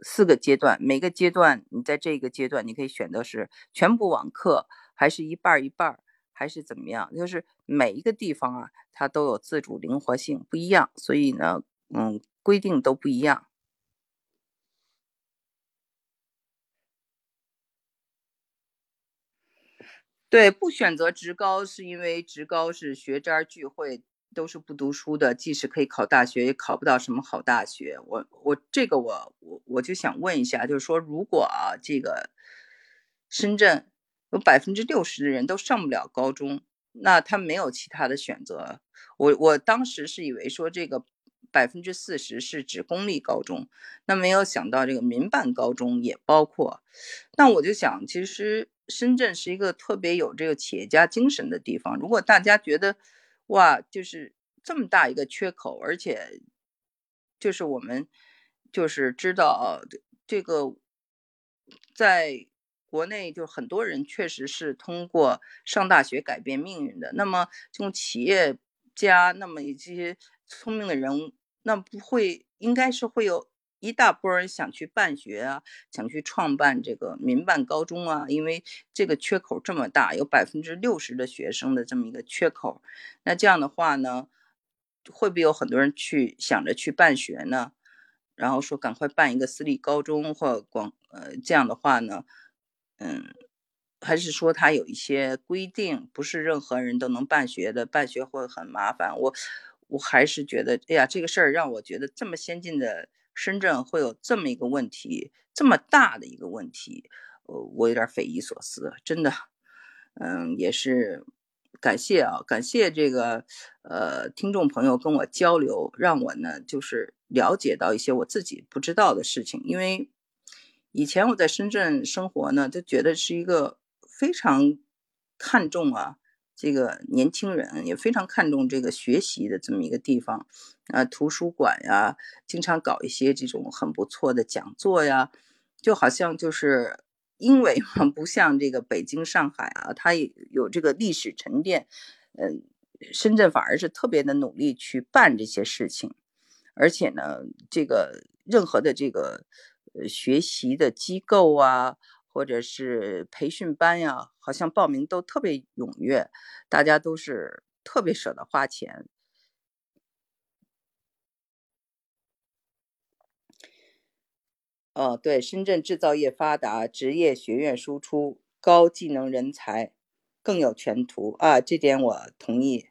四个阶段，每个阶段你在这个阶段你可以选择是全部网课。还是一半一半还是怎么样？就是每一个地方啊，它都有自主灵活性，不一样，所以呢，嗯，规定都不一样。对，不选择职高是因为职高是学渣聚会，都是不读书的，即使可以考大学，也考不到什么好大学。我我这个我我我就想问一下，就是说，如果啊，这个深圳。有百分之六十的人都上不了高中，那他没有其他的选择。我我当时是以为说这个百分之四十是指公立高中，那没有想到这个民办高中也包括。那我就想，其实深圳是一个特别有这个企业家精神的地方。如果大家觉得哇，就是这么大一个缺口，而且就是我们就是知道这个在。国内就很多人确实是通过上大学改变命运的。那么，这种企业家，那么这些聪明的人，那不会应该是会有一大波人想去办学啊，想去创办这个民办高中啊，因为这个缺口这么大，有百分之六十的学生的这么一个缺口。那这样的话呢，会不会有很多人去想着去办学呢？然后说赶快办一个私立高中或广呃这样的话呢？嗯，还是说他有一些规定，不是任何人都能办学的，办学会很麻烦。我我还是觉得，哎呀，这个事儿让我觉得这么先进的深圳会有这么一个问题，这么大的一个问题，呃，我有点匪夷所思，真的。嗯，也是感谢啊，感谢这个呃听众朋友跟我交流，让我呢就是了解到一些我自己不知道的事情，因为。以前我在深圳生活呢，就觉得是一个非常看重啊，这个年轻人也非常看重这个学习的这么一个地方，啊，图书馆呀，经常搞一些这种很不错的讲座呀，就好像就是因为，不像这个北京、上海啊，它有这个历史沉淀，嗯，深圳反而是特别的努力去办这些事情，而且呢，这个任何的这个。呃，学习的机构啊，或者是培训班呀，好像报名都特别踊跃，大家都是特别舍得花钱。哦，对，深圳制造业发达，职业学院输出，高技能人才更有前途啊，这点我同意。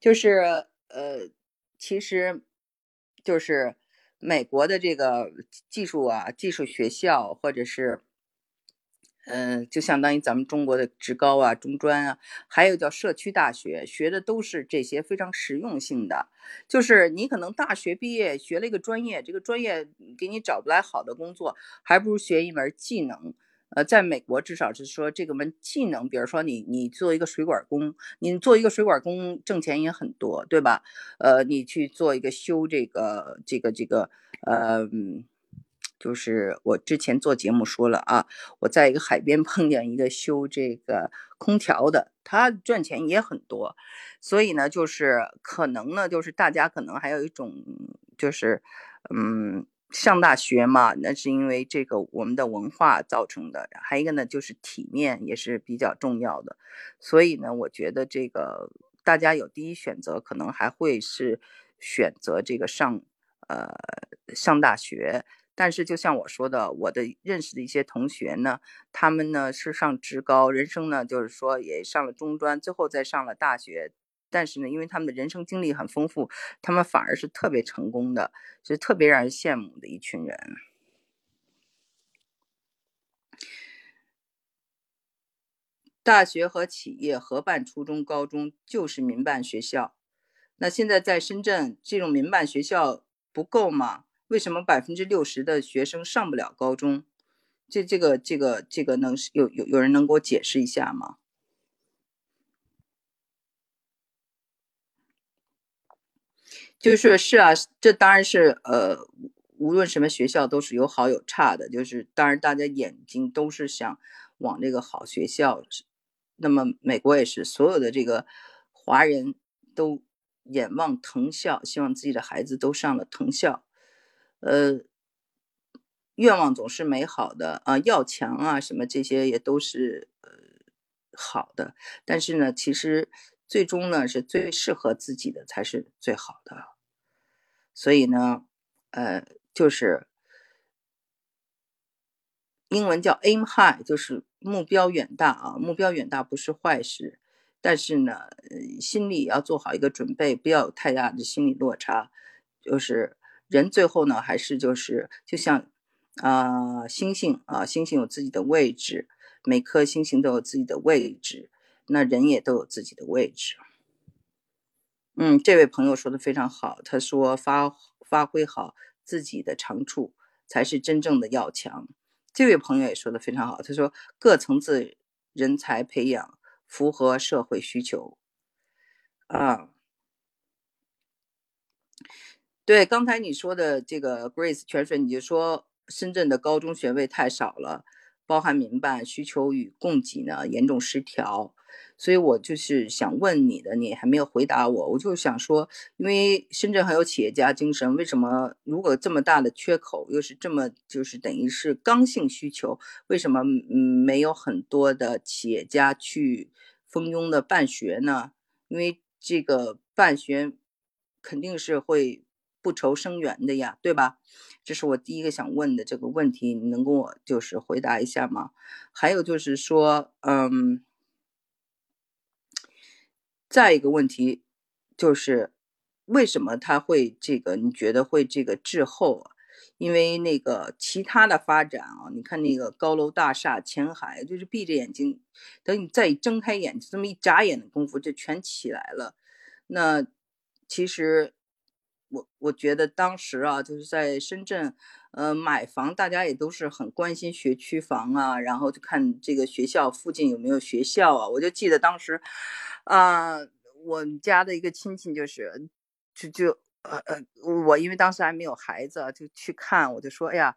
就是呃，其实就是。美国的这个技术啊，技术学校或者是，嗯，就相当于咱们中国的职高啊、中专啊，还有叫社区大学，学的都是这些非常实用性的。就是你可能大学毕业学了一个专业，这个专业给你找不来好的工作，还不如学一门技能。呃，在美国至少是说这个门技能，比如说你你做一个水管工，你做一个水管工挣钱也很多，对吧？呃，你去做一个修这个这个这个呃。就是我之前做节目说了啊，我在一个海边碰见一个修这个空调的，他赚钱也很多，所以呢，就是可能呢，就是大家可能还有一种就是，嗯，上大学嘛，那是因为这个我们的文化造成的，还一个呢就是体面也是比较重要的，所以呢，我觉得这个大家有第一选择，可能还会是选择这个上呃上大学。但是，就像我说的，我的认识的一些同学呢，他们呢是上职高，人生呢就是说也上了中专，最后再上了大学。但是呢，因为他们的人生经历很丰富，他们反而是特别成功的，是特别让人羡慕的一群人。大学和企业合办初中、高中就是民办学校，那现在在深圳这种民办学校不够吗？为什么百分之六十的学生上不了高中？这、这个、这个、这个能有有有人能给我解释一下吗？就是是啊，这当然是呃，无论什么学校都是有好有差的。就是当然大家眼睛都是想往这个好学校，那么美国也是，所有的这个华人都眼望藤校，希望自己的孩子都上了藤校。呃，愿望总是美好的啊，要强啊，什么这些也都是呃好的。但是呢，其实最终呢，是最适合自己的才是最好的。所以呢，呃，就是英文叫 aim high，就是目标远大啊，目标远大不是坏事。但是呢，心里要做好一个准备，不要有太大的心理落差，就是。人最后呢，还是就是就像啊，星星啊，星星有自己的位置，每颗星星都有自己的位置，那人也都有自己的位置。嗯，这位朋友说的非常好，他说发发挥好自己的长处才是真正的要强。这位朋友也说的非常好，他说各层次人才培养符合社会需求啊。对，刚才你说的这个 Grace 泉水，你就说深圳的高中学位太少了，包含民办需求与供给呢严重失调，所以我就是想问你的，你还没有回答我，我就想说，因为深圳很有企业家精神，为什么如果这么大的缺口，又是这么就是等于是刚性需求，为什么嗯没有很多的企业家去蜂拥的办学呢？因为这个办学肯定是会。不愁生源的呀，对吧？这是我第一个想问的这个问题，你能跟我就是回答一下吗？还有就是说，嗯，再一个问题就是为什么他会这个？你觉得会这个滞后？因为那个其他的发展啊，你看那个高楼大厦、前海，就是闭着眼睛，等你再睁开眼睛，这么一眨眼的功夫，就全起来了。那其实。我我觉得当时啊，就是在深圳，呃，买房大家也都是很关心学区房啊，然后就看这个学校附近有没有学校啊。我就记得当时，啊，我们家的一个亲戚就是，就就呃呃，我因为当时还没有孩子，就去看，我就说，哎呀，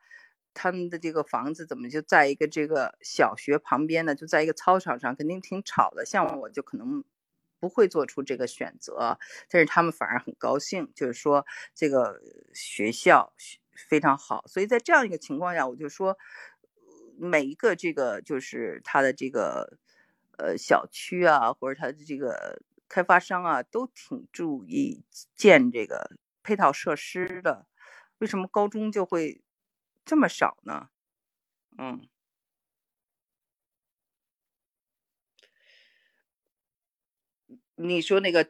他们的这个房子怎么就在一个这个小学旁边呢？就在一个操场上，肯定挺吵的。像我就可能。不会做出这个选择，但是他们反而很高兴，就是说这个学校非常好。所以在这样一个情况下，我就说每一个这个就是他的这个呃小区啊，或者他的这个开发商啊，都挺注意建这个配套设施的。为什么高中就会这么少呢？嗯。你说那个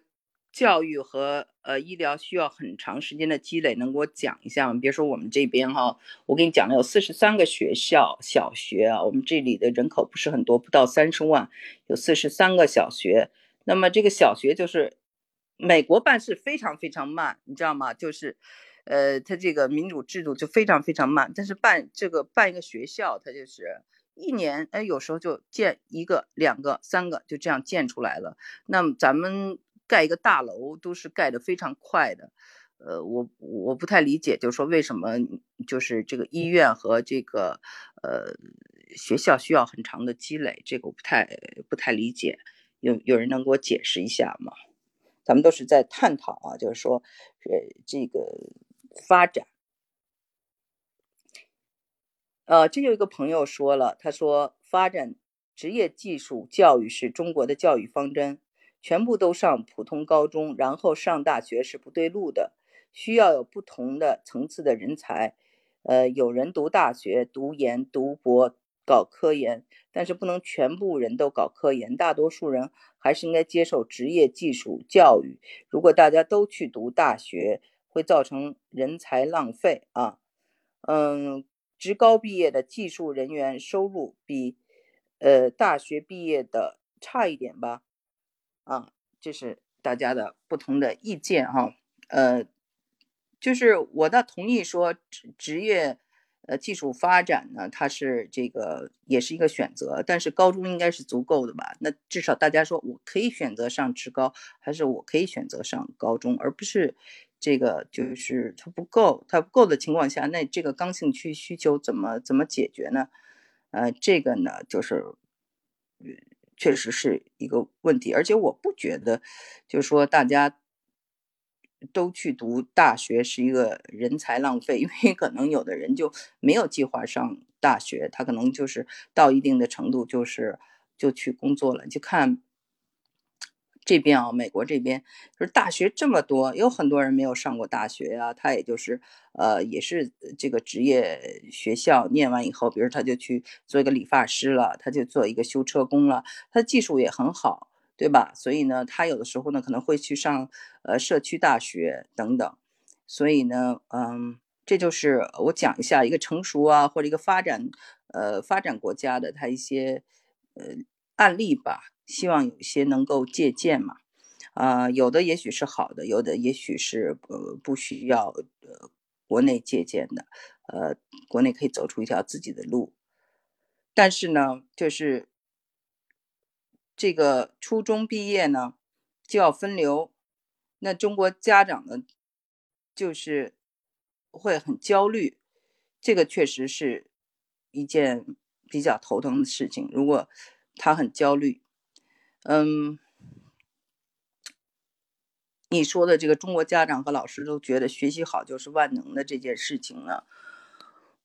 教育和呃医疗需要很长时间的积累，能给我讲一下吗？比如说我们这边哈，我给你讲了有四十三个学校小学啊，我们这里的人口不是很多，不到三十万，有四十三个小学。那么这个小学就是美国办事非常非常慢，你知道吗？就是呃，他这个民主制度就非常非常慢，但是办这个办一个学校，他就是。一年哎，有时候就建一个、两个、三个，就这样建出来了。那么咱们盖一个大楼都是盖得非常快的，呃，我我不太理解，就是说为什么就是这个医院和这个呃学校需要很长的积累，这个我不太不太理解。有有人能给我解释一下吗？咱们都是在探讨啊，就是说呃这个发展。呃，这有一个朋友说了，他说发展职业技术教育是中国的教育方针，全部都上普通高中，然后上大学是不对路的，需要有不同的层次的人才。呃，有人读大学、读研、读博、搞科研，但是不能全部人都搞科研，大多数人还是应该接受职业技术教育。如果大家都去读大学，会造成人才浪费啊。嗯。职高毕业的技术人员收入比，呃，大学毕业的差一点吧？啊，这是大家的不同的意见哈。呃，就是我倒同意说职职业，呃，技术发展呢，它是这个也是一个选择，但是高中应该是足够的吧？那至少大家说我可以选择上职高，还是我可以选择上高中，而不是。这个就是它不够，它不够的情况下，那这个刚性区需求怎么怎么解决呢？呃，这个呢，就是确实是一个问题，而且我不觉得，就是说大家都去读大学是一个人才浪费，因为可能有的人就没有计划上大学，他可能就是到一定的程度，就是就去工作了，就看。这边啊，美国这边就是大学这么多，有很多人没有上过大学啊。他也就是，呃，也是这个职业学校念完以后，比如他就去做一个理发师了，他就做一个修车工了，他的技术也很好，对吧？所以呢，他有的时候呢可能会去上呃社区大学等等。所以呢，嗯，这就是我讲一下一个成熟啊或者一个发展呃发展国家的他一些呃案例吧。希望有些能够借鉴嘛，啊，有的也许是好的，有的也许是呃不需要呃国内借鉴的，呃，国内可以走出一条自己的路。但是呢，就是这个初中毕业呢就要分流，那中国家长呢就是会很焦虑，这个确实是一件比较头疼的事情。如果他很焦虑。嗯，你说的这个中国家长和老师都觉得学习好就是万能的这件事情呢，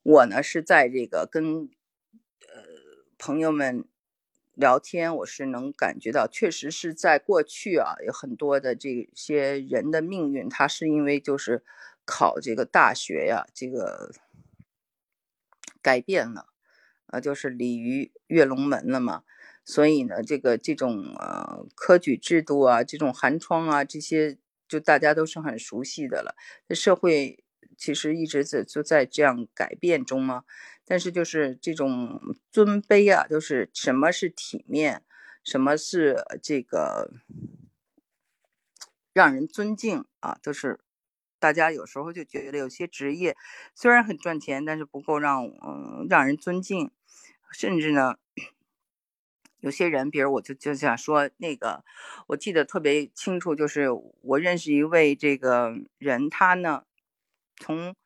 我呢是在这个跟呃朋友们聊天，我是能感觉到，确实是在过去啊，有很多的这些人的命运，他是因为就是考这个大学呀，这个改变了，啊，就是鲤鱼跃龙门了嘛。所以呢，这个这种呃科举制度啊，这种寒窗啊，这些就大家都是很熟悉的了。社会其实一直在就在这样改变中嘛。但是就是这种尊卑啊，就是什么是体面，什么是这个让人尊敬啊，都是大家有时候就觉得有些职业虽然很赚钱，但是不够让嗯让人尊敬，甚至呢。有些人，比如我就就想说那个，我记得特别清楚，就是我认识一位这个人，他呢，从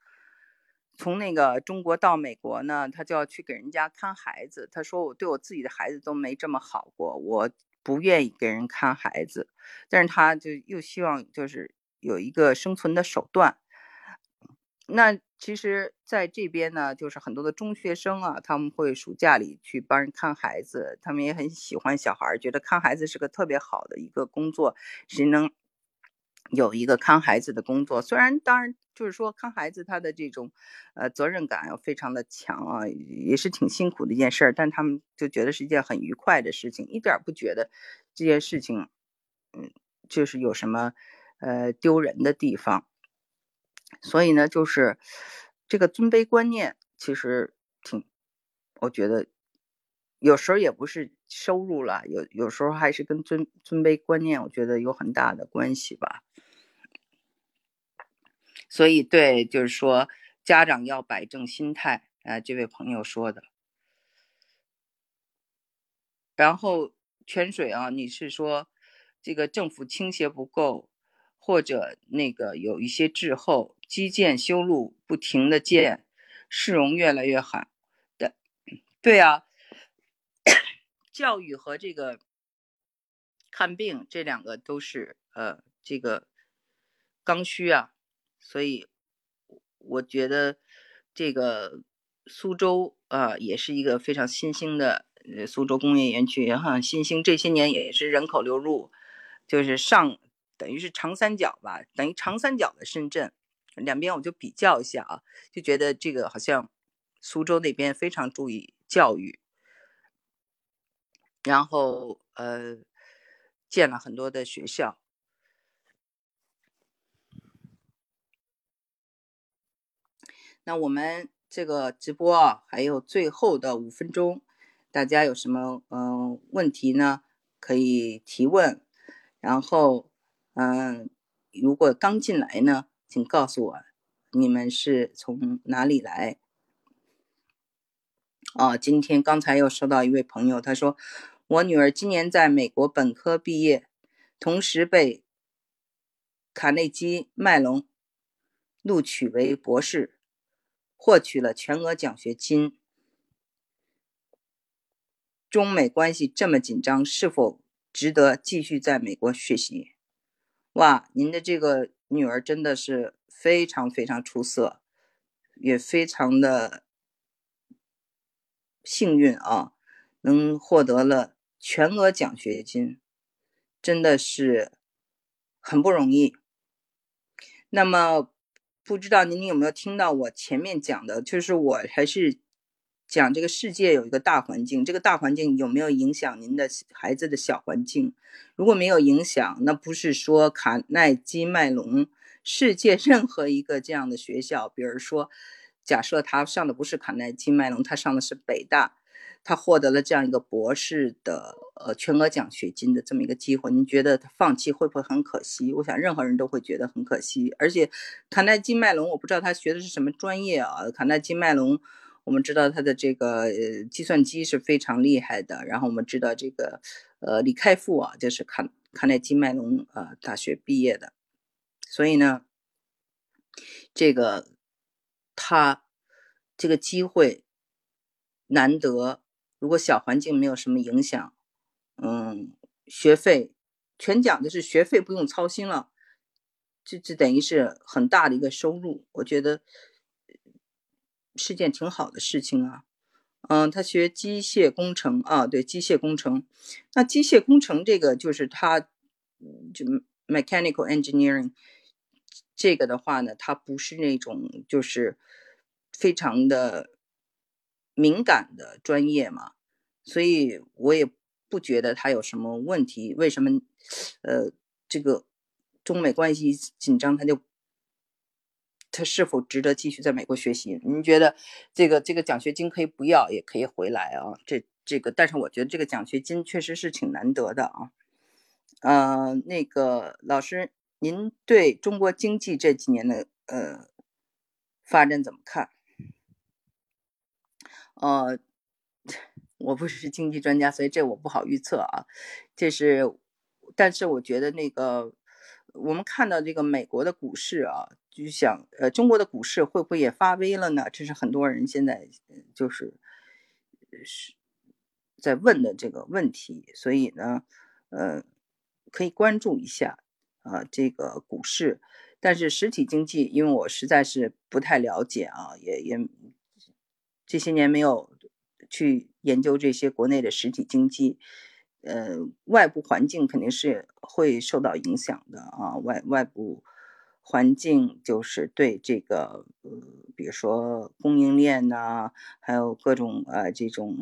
从那个中国到美国呢，他就要去给人家看孩子。他说我对我自己的孩子都没这么好过，我不愿意给人看孩子，但是他就又希望就是有一个生存的手段。那其实，在这边呢，就是很多的中学生啊，他们会暑假里去帮人看孩子，他们也很喜欢小孩，觉得看孩子是个特别好的一个工作。谁能有一个看孩子的工作？虽然，当然就是说看孩子他的这种呃责任感要非常的强啊，也是挺辛苦的一件事儿，但他们就觉得是一件很愉快的事情，一点不觉得这件事情嗯就是有什么呃丢人的地方。所以呢，就是这个尊卑观念，其实挺，我觉得有时候也不是收入了，有有时候还是跟尊尊卑观念，我觉得有很大的关系吧。所以，对，就是说家长要摆正心态，啊，这位朋友说的。然后泉水啊，你是说这个政府倾斜不够，或者那个有一些滞后，基建修路不停的建，市容越来越好的，对啊，教育和这个看病这两个都是呃这个刚需啊，所以我觉得这个苏州啊也是一个非常新兴的。苏州工业园区哈，新兴这些年也是人口流入，就是上等于是长三角吧，等于长三角的深圳，两边我就比较一下啊，就觉得这个好像苏州那边非常注意教育，然后呃建了很多的学校。那我们这个直播啊，还有最后的五分钟。大家有什么嗯问题呢？可以提问。然后嗯，如果刚进来呢，请告诉我你们是从哪里来。啊，今天刚才又收到一位朋友，他说我女儿今年在美国本科毕业，同时被卡内基麦隆录取为博士，获取了全额奖学金。中美关系这么紧张，是否值得继续在美国学习？哇，您的这个女儿真的是非常非常出色，也非常的幸运啊，能获得了全额奖学金，真的是很不容易。那么，不知道您有没有听到我前面讲的，就是我还是。讲这个世界有一个大环境，这个大环境有没有影响您的孩子的小环境？如果没有影响，那不是说卡耐基麦隆，世界任何一个这样的学校，比如说，假设他上的不是卡耐基麦隆，他上的是北大，他获得了这样一个博士的呃全额奖学金的这么一个机会，您觉得他放弃会不会很可惜？我想任何人都会觉得很可惜。而且卡耐基麦隆，我不知道他学的是什么专业啊？卡耐基麦隆。我们知道他的这个呃计算机是非常厉害的，然后我们知道这个呃李开复啊，就是卡卡耐基麦隆啊大学毕业的，所以呢，这个他这个机会难得，如果小环境没有什么影响，嗯，学费全奖就是学费不用操心了，这这等于是很大的一个收入，我觉得。是件挺好的事情啊，嗯，他学机械工程啊，对，机械工程。那机械工程这个就是他，就 mechanical engineering 这个的话呢，它不是那种就是非常的敏感的专业嘛，所以我也不觉得他有什么问题。为什么？呃，这个中美关系紧张，他就。他是否值得继续在美国学习？您觉得这个这个奖学金可以不要，也可以回来啊？这这个，但是我觉得这个奖学金确实是挺难得的啊。呃，那个老师，您对中国经济这几年的呃发展怎么看？呃，我不是经济专家，所以这我不好预测啊。这是，但是我觉得那个我们看到这个美国的股市啊。就想，呃，中国的股市会不会也发威了呢？这是很多人现在就是是在问的这个问题，所以呢，呃，可以关注一下啊，这个股市。但是实体经济，因为我实在是不太了解啊，也也这些年没有去研究这些国内的实体经济，呃，外部环境肯定是会受到影响的啊，外外部。环境就是对这个，呃，比如说供应链呐，还有各种呃这种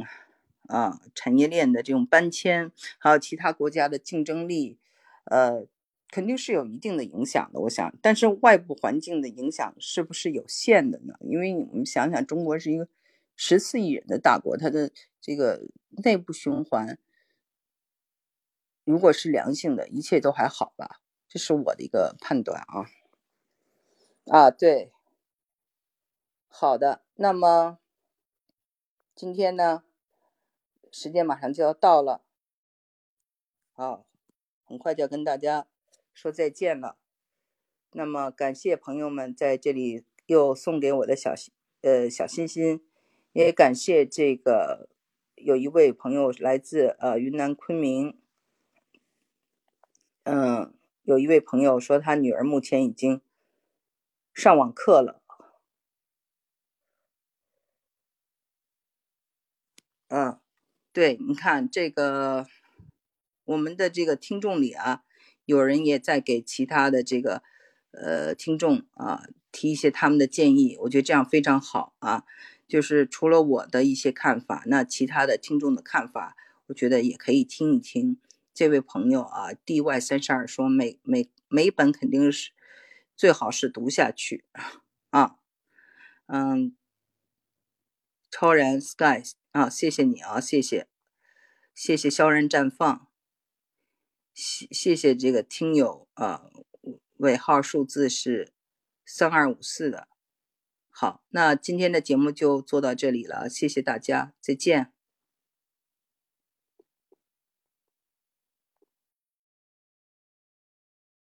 啊产业链的这种搬迁，还有其他国家的竞争力，呃，肯定是有一定的影响的。我想，但是外部环境的影响是不是有限的呢？因为我们想想，中国是一个十四亿人的大国，它的这个内部循环如果是良性的，一切都还好吧？这是我的一个判断啊。啊，对，好的，那么今天呢，时间马上就要到了，好，很快就要跟大家说再见了。那么感谢朋友们在这里又送给我的小呃小心心，也感谢这个有一位朋友来自呃云南昆明，嗯，有一位朋友说他女儿目前已经上网课了，嗯，对，你看这个我们的这个听众里啊，有人也在给其他的这个。呃，听众啊，提一些他们的建议，我觉得这样非常好啊。就是除了我的一些看法，那其他的听众的看法，我觉得也可以听一听。这位朋友啊，D Y 三十二说，每每每本肯定是最好是读下去啊。嗯，超然 Sky 啊，谢谢你啊，谢谢，谢谢萧然绽放，谢谢谢这个听友啊。尾号数字是三二五四的。好，那今天的节目就做到这里了，谢谢大家，再见。